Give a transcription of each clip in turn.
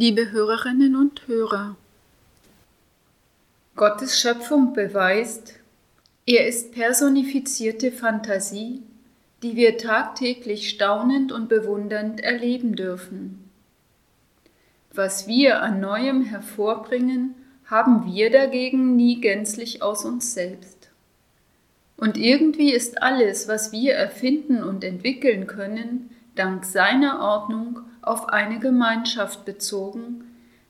Liebe Hörerinnen und Hörer, Gottes Schöpfung beweist, er ist personifizierte Fantasie, die wir tagtäglich staunend und bewundernd erleben dürfen. Was wir an Neuem hervorbringen, haben wir dagegen nie gänzlich aus uns selbst. Und irgendwie ist alles, was wir erfinden und entwickeln können, dank seiner Ordnung auf eine Gemeinschaft bezogen,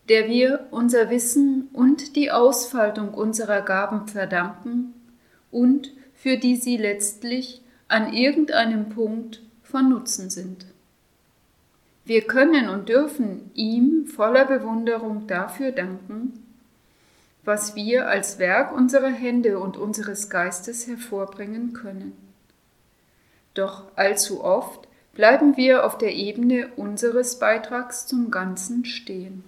der wir unser Wissen und die Ausfaltung unserer Gaben verdanken und für die sie letztlich an irgendeinem Punkt von Nutzen sind. Wir können und dürfen ihm voller Bewunderung dafür danken, was wir als Werk unserer Hände und unseres Geistes hervorbringen können. Doch allzu oft bleiben wir auf der Ebene unseres Beitrags zum Ganzen stehen.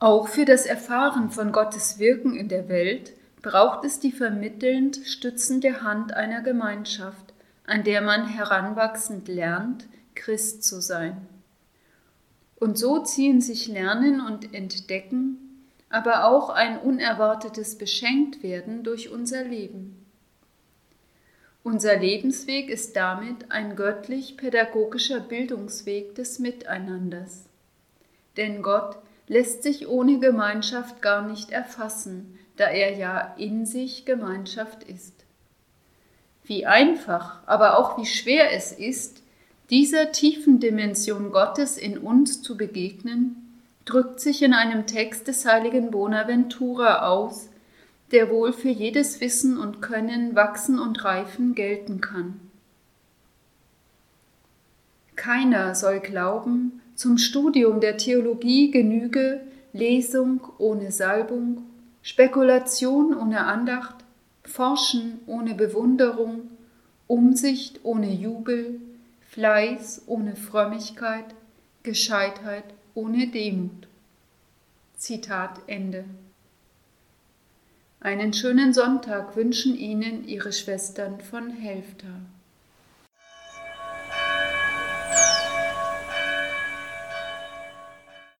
Auch für das Erfahren von Gottes Wirken in der Welt braucht es die vermittelnd stützende Hand einer Gemeinschaft, an der man heranwachsend lernt, Christ zu sein. Und so ziehen sich Lernen und Entdecken, aber auch ein unerwartetes Beschenktwerden durch unser Leben. Unser Lebensweg ist damit ein göttlich-pädagogischer Bildungsweg des Miteinanders. Denn Gott lässt sich ohne Gemeinschaft gar nicht erfassen, da er ja in sich Gemeinschaft ist. Wie einfach, aber auch wie schwer es ist, dieser tiefen Dimension Gottes in uns zu begegnen, drückt sich in einem Text des heiligen Bonaventura aus, der wohl für jedes Wissen und Können, Wachsen und Reifen gelten kann. Keiner soll glauben, zum Studium der Theologie genüge Lesung ohne Salbung, Spekulation ohne Andacht, Forschen ohne Bewunderung, Umsicht ohne Jubel, Fleiß ohne Frömmigkeit, Gescheitheit ohne Demut. Zitat Ende. Einen schönen Sonntag wünschen Ihnen Ihre Schwestern von Helfter.